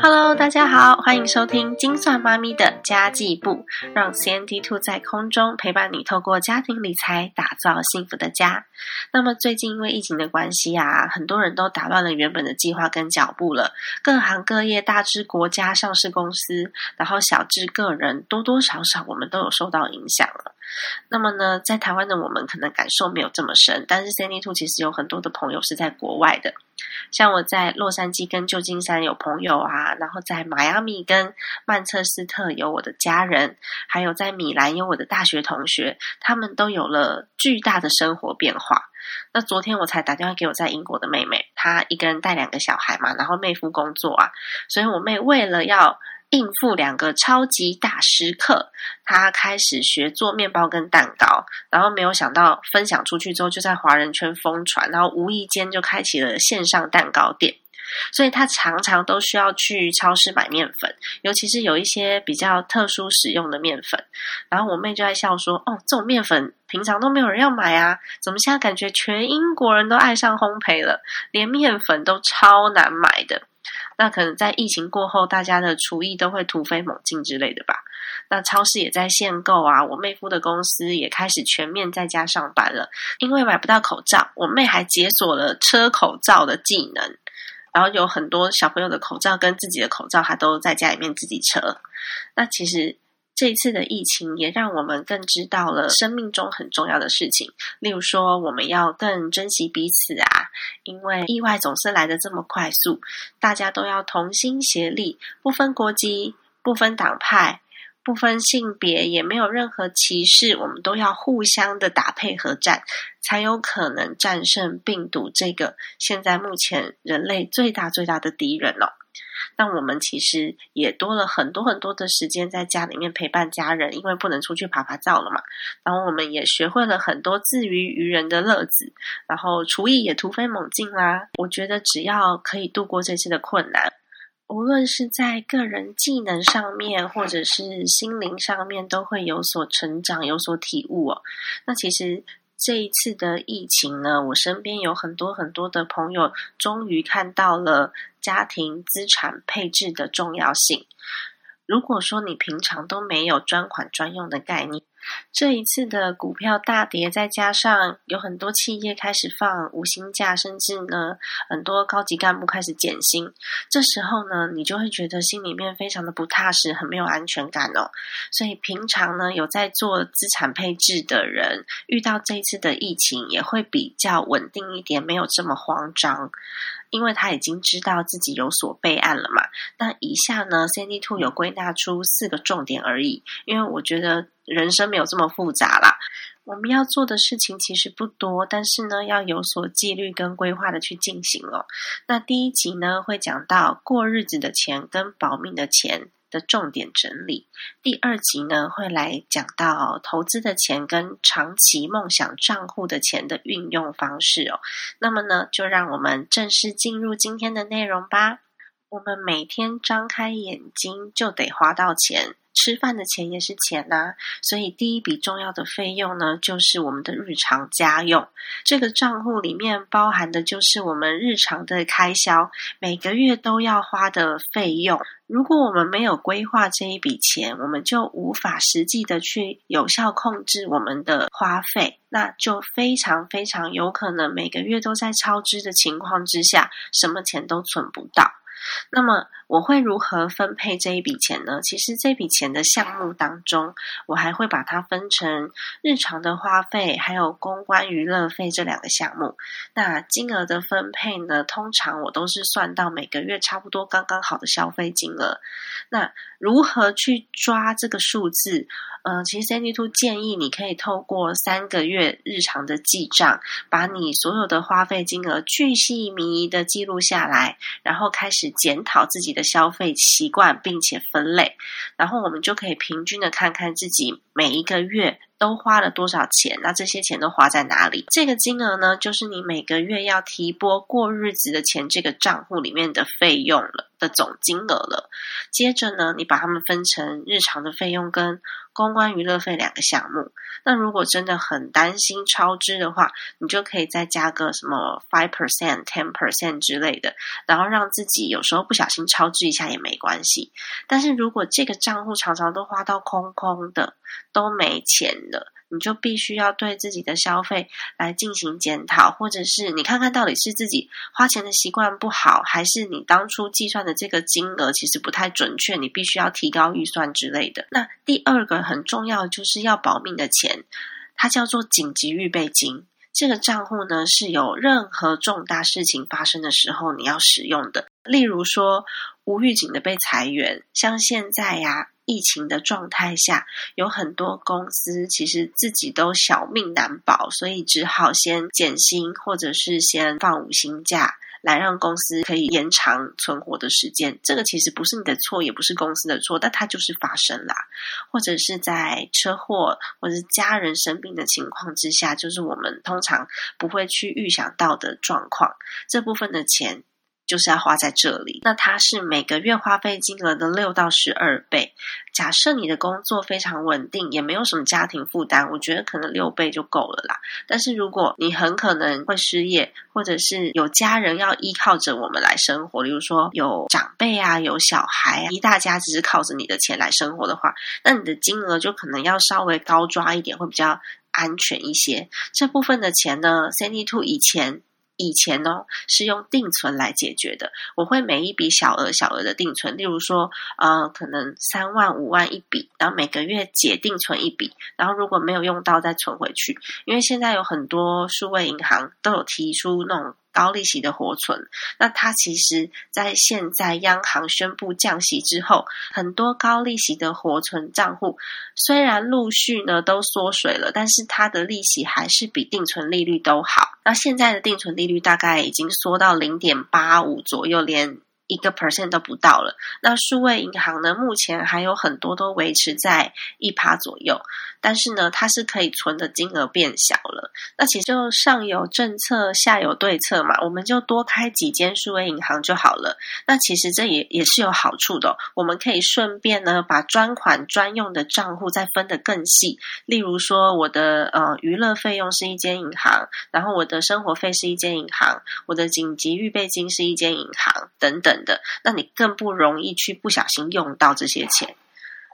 Hello，大家好，欢迎收听精算妈咪的家计部，让 CNT Two 在空中陪伴你，透过家庭理财打造幸福的家。那么最近因为疫情的关系啊，很多人都打乱了原本的计划跟脚步了。各行各业，大至国家上市公司，然后小至个人，多多少少我们都有受到影响了。那么呢，在台湾的我们可能感受没有这么深，但是 Sandy Two 其实有很多的朋友是在国外的。像我在洛杉矶跟旧金山有朋友啊，然后在迈阿密跟曼彻斯特有我的家人，还有在米兰有我的大学同学，他们都有了巨大的生活变化。那昨天我才打电话给我在英国的妹妹，她一个人带两个小孩嘛，然后妹夫工作啊，所以我妹为了要。应付两个超级大师课，他开始学做面包跟蛋糕，然后没有想到分享出去之后就在华人圈疯传，然后无意间就开启了线上蛋糕店。所以他常常都需要去超市买面粉，尤其是有一些比较特殊使用的面粉。然后我妹就在笑说：“哦，这种面粉平常都没有人要买啊，怎么现在感觉全英国人都爱上烘焙了，连面粉都超难买的。”那可能在疫情过后，大家的厨艺都会突飞猛进之类的吧。那超市也在限购啊，我妹夫的公司也开始全面在家上班了。因为买不到口罩，我妹还解锁了车口罩的技能，然后有很多小朋友的口罩跟自己的口罩，他都在家里面自己车。那其实。这一次的疫情也让我们更知道了生命中很重要的事情，例如说我们要更珍惜彼此啊，因为意外总是来的这么快速，大家都要同心协力，不分国籍、不分党派、不分性别，也没有任何歧视，我们都要互相的打配合战，才有可能战胜病毒这个现在目前人类最大最大的敌人哦。那我们其实也多了很多很多的时间在家里面陪伴家人，因为不能出去爬爬照了嘛。然后我们也学会了很多自娱于人的乐子，然后厨艺也突飞猛进啦。我觉得只要可以度过这次的困难，无论是在个人技能上面，或者是心灵上面，都会有所成长、有所体悟哦。那其实。这一次的疫情呢，我身边有很多很多的朋友，终于看到了家庭资产配置的重要性。如果说你平常都没有专款专用的概念，这一次的股票大跌，再加上有很多企业开始放无薪假，甚至呢很多高级干部开始减薪，这时候呢你就会觉得心里面非常的不踏实，很没有安全感哦。所以平常呢有在做资产配置的人，遇到这一次的疫情也会比较稳定一点，没有这么慌张。因为他已经知道自己有所备案了嘛。那以下呢，Sandy Two 有归纳出四个重点而已。因为我觉得人生没有这么复杂啦，我们要做的事情其实不多，但是呢，要有所纪律跟规划的去进行哦。那第一集呢，会讲到过日子的钱跟保命的钱。的重点整理，第二集呢会来讲到投资的钱跟长期梦想账户的钱的运用方式哦。那么呢，就让我们正式进入今天的内容吧。我们每天张开眼睛就得花到钱。吃饭的钱也是钱呐，所以第一笔重要的费用呢，就是我们的日常家用。这个账户里面包含的就是我们日常的开销，每个月都要花的费用。如果我们没有规划这一笔钱，我们就无法实际的去有效控制我们的花费，那就非常非常有可能每个月都在超支的情况之下，什么钱都存不到。那么我会如何分配这一笔钱呢？其实这笔钱的项目当中，我还会把它分成日常的花费，还有公关娱乐费这两个项目。那金额的分配呢，通常我都是算到每个月差不多刚刚好的消费金额。那如何去抓这个数字？嗯，其实 Sandy Two 建议你可以透过三个月日常的记账，把你所有的花费金额巨细靡遗的记录下来，然后开始检讨自己的消费习惯，并且分类，然后我们就可以平均的看看自己每一个月都花了多少钱，那这些钱都花在哪里？这个金额呢，就是你每个月要提拨过日子的钱这个账户里面的费用了。的总金额了。接着呢，你把它们分成日常的费用跟公关娱乐费两个项目。那如果真的很担心超支的话，你就可以再加个什么 five percent、ten percent 之类的，然后让自己有时候不小心超支一下也没关系。但是如果这个账户常常都花到空空的，都没钱了。你就必须要对自己的消费来进行检讨，或者是你看看到底是自己花钱的习惯不好，还是你当初计算的这个金额其实不太准确，你必须要提高预算之类的。那第二个很重要就是要保命的钱，它叫做紧急预备金。这个账户呢是有任何重大事情发生的时候你要使用的，例如说无预警的被裁员，像现在呀。疫情的状态下，有很多公司其实自己都小命难保，所以只好先减薪，或者是先放五薪假，来让公司可以延长存活的时间。这个其实不是你的错，也不是公司的错，但它就是发生啦。或者是在车祸或者家人生病的情况之下，就是我们通常不会去预想到的状况，这部分的钱。就是要花在这里，那它是每个月花费金额的六到十二倍。假设你的工作非常稳定，也没有什么家庭负担，我觉得可能六倍就够了啦。但是如果你很可能会失业，或者是有家人要依靠着我们来生活，例如说有长辈啊、有小孩啊，一大家只是靠着你的钱来生活的话，那你的金额就可能要稍微高抓一点，会比较安全一些。这部分的钱呢，Sandy Two 以前。以前呢是用定存来解决的，我会每一笔小额小额的定存，例如说呃可能三万五万一笔，然后每个月解定存一笔，然后如果没有用到再存回去，因为现在有很多数位银行都有提出那种。高利息的活存，那它其实，在现在央行宣布降息之后，很多高利息的活存账户虽然陆续呢都缩水了，但是它的利息还是比定存利率都好。那现在的定存利率大概已经缩到零点八五左右，连。一个 percent 都不到了。那数位银行呢？目前还有很多都维持在一趴左右，但是呢，它是可以存的金额变小了。那其实就上有政策，下有对策嘛，我们就多开几间数位银行就好了。那其实这也也是有好处的，我们可以顺便呢把专款专用的账户再分得更细。例如说，我的呃娱乐费用是一间银行，然后我的生活费是一间银行，我的紧急预备金是一间银行，等等。的，那你更不容易去不小心用到这些钱。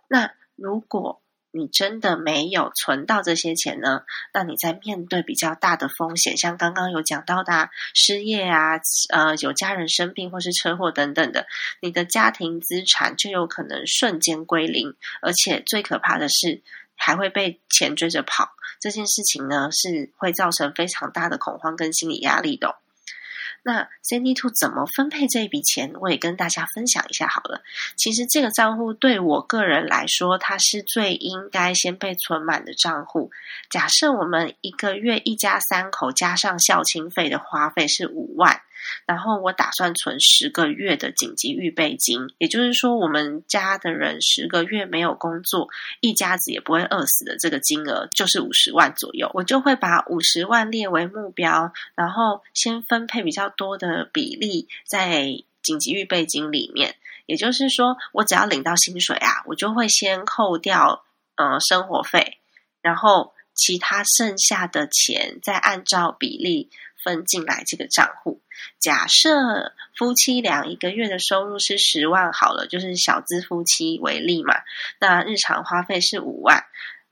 那如果你真的没有存到这些钱呢？那你在面对比较大的风险，像刚刚有讲到的失业啊，呃，有家人生病或是车祸等等的，你的家庭资产就有可能瞬间归零，而且最可怕的是还会被钱追着跑。这件事情呢，是会造成非常大的恐慌跟心理压力的。那 Sandy Two 怎么分配这一笔钱？我也跟大家分享一下好了。其实这个账户对我个人来说，它是最应该先被存满的账户。假设我们一个月一家三口加上校庆费的花费是五万。然后我打算存十个月的紧急预备金，也就是说，我们家的人十个月没有工作，一家子也不会饿死的。这个金额就是五十万左右，我就会把五十万列为目标，然后先分配比较多的比例在紧急预备金里面。也就是说，我只要领到薪水啊，我就会先扣掉呃生活费，然后其他剩下的钱再按照比例。分进来这个账户。假设夫妻俩一个月的收入是十万，好了，就是小资夫妻为例嘛。那日常花费是五万。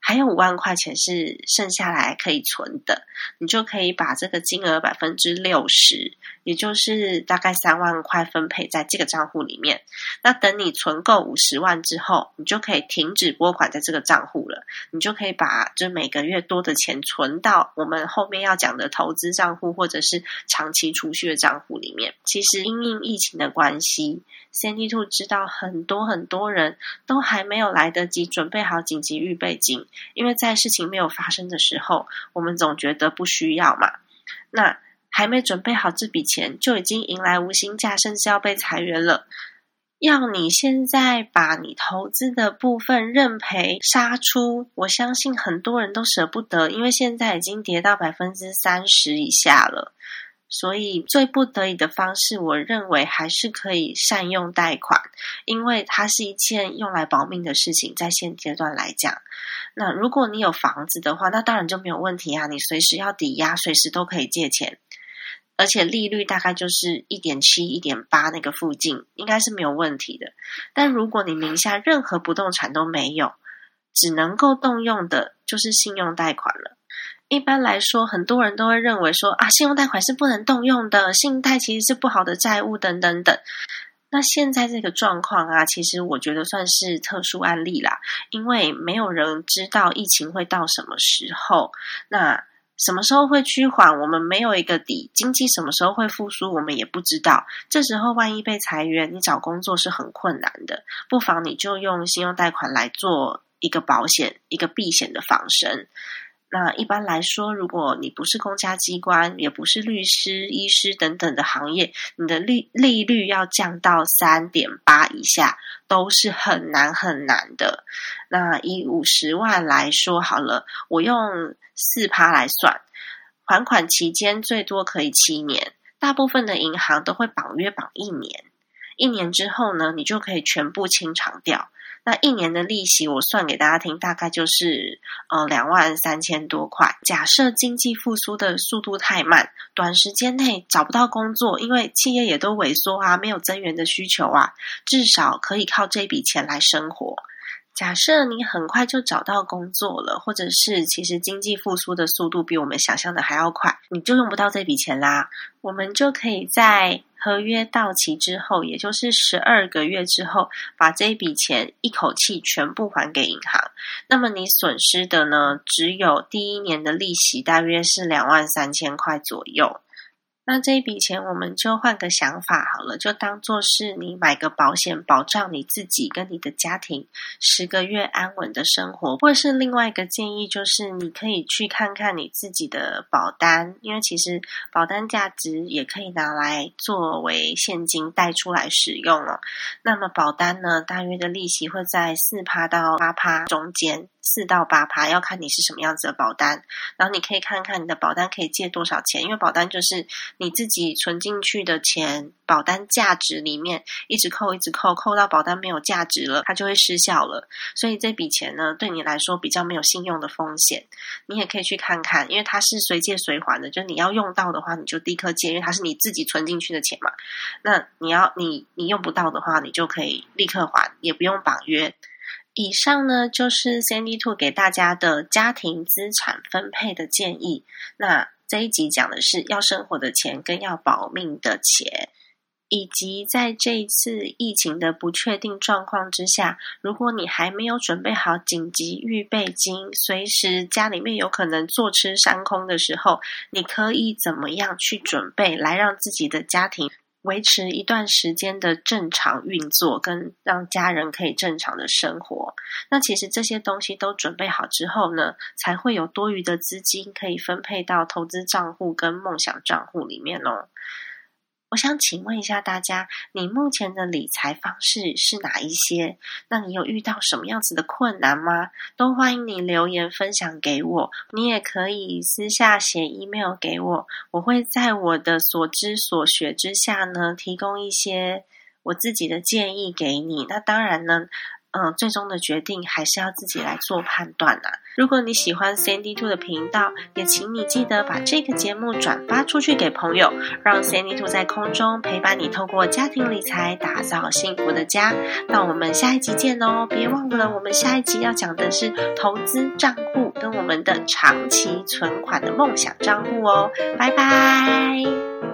还有五万块钱是剩下来可以存的，你就可以把这个金额百分之六十，也就是大概三万块分配在这个账户里面。那等你存够五十万之后，你就可以停止拨款在这个账户了。你就可以把这每个月多的钱存到我们后面要讲的投资账户或者是长期储蓄的账户里面。其实因应疫情的关系。Sandy Two 知道很多很多人都还没有来得及准备好紧急预备金，因为在事情没有发生的时候，我们总觉得不需要嘛。那还没准备好这笔钱，就已经迎来无薪假，甚至要被裁员了。要你现在把你投资的部分认赔杀出，我相信很多人都舍不得，因为现在已经跌到百分之三十以下了。所以最不得已的方式，我认为还是可以善用贷款，因为它是一件用来保命的事情，在现阶段来讲。那如果你有房子的话，那当然就没有问题啊，你随时要抵押，随时都可以借钱。而且利率大概就是一点七、一点八那个附近，应该是没有问题的。但如果你名下任何不动产都没有，只能够动用的就是信用贷款了。一般来说，很多人都会认为说啊，信用贷款是不能动用的，信贷其实是不好的债务等等等。那现在这个状况啊，其实我觉得算是特殊案例啦，因为没有人知道疫情会到什么时候。那什么时候会趋缓？我们没有一个底。经济什么时候会复苏？我们也不知道。这时候万一被裁员，你找工作是很困难的。不妨你就用信用贷款来做一个保险，一个避险的防身。那一般来说，如果你不是公家机关，也不是律师、医师等等的行业，你的利利率要降到三点八以下，都是很难很难的。那以五十万来说好了，我用四趴来算，还款期间最多可以七年，大部分的银行都会绑约绑一年，一年之后呢，你就可以全部清偿掉。那一年的利息，我算给大家听，大概就是呃两万三千多块。假设经济复苏的速度太慢，短时间内找不到工作，因为企业也都萎缩啊，没有增援的需求啊，至少可以靠这笔钱来生活。假设你很快就找到工作了，或者是其实经济复苏的速度比我们想象的还要快，你就用不到这笔钱啦。我们就可以在合约到期之后，也就是十二个月之后，把这笔钱一口气全部还给银行。那么你损失的呢，只有第一年的利息，大约是两万三千块左右。那这一笔钱，我们就换个想法好了，就当做是你买个保险，保障你自己跟你的家庭十个月安稳的生活。或是另外一个建议，就是你可以去看看你自己的保单，因为其实保单价值也可以拿来作为现金贷出来使用哦。那么保单呢，大约的利息会在四趴到八趴中间。四到八趴要看你是什么样子的保单，然后你可以看看你的保单可以借多少钱，因为保单就是你自己存进去的钱，保单价值里面一直扣一直扣，扣到保单没有价值了，它就会失效了。所以这笔钱呢，对你来说比较没有信用的风险。你也可以去看看，因为它是随借随还的，就你要用到的话，你就立刻借，因为它是你自己存进去的钱嘛。那你要你你用不到的话，你就可以立刻还，也不用绑约。以上呢就是 Sandy Two 给大家的家庭资产分配的建议。那这一集讲的是要生活的钱跟要保命的钱，以及在这一次疫情的不确定状况之下，如果你还没有准备好紧急预备金，随时家里面有可能坐吃山空的时候，你可以怎么样去准备来让自己的家庭？维持一段时间的正常运作，跟让家人可以正常的生活。那其实这些东西都准备好之后呢，才会有多余的资金可以分配到投资账户跟梦想账户里面哦。我想请问一下大家，你目前的理财方式是哪一些？那你有遇到什么样子的困难吗？都欢迎你留言分享给我。你也可以私下写 email 给我，我会在我的所知所学之下呢，提供一些我自己的建议给你。那当然呢。嗯，最终的决定还是要自己来做判断呐。如果你喜欢 Sandy Two 的频道，也请你记得把这个节目转发出去给朋友，让 Sandy Two 在空中陪伴你，透过家庭理财打造幸福的家。那我们下一集见哦！别忘了，我们下一集要讲的是投资账户跟我们的长期存款的梦想账户哦。拜拜。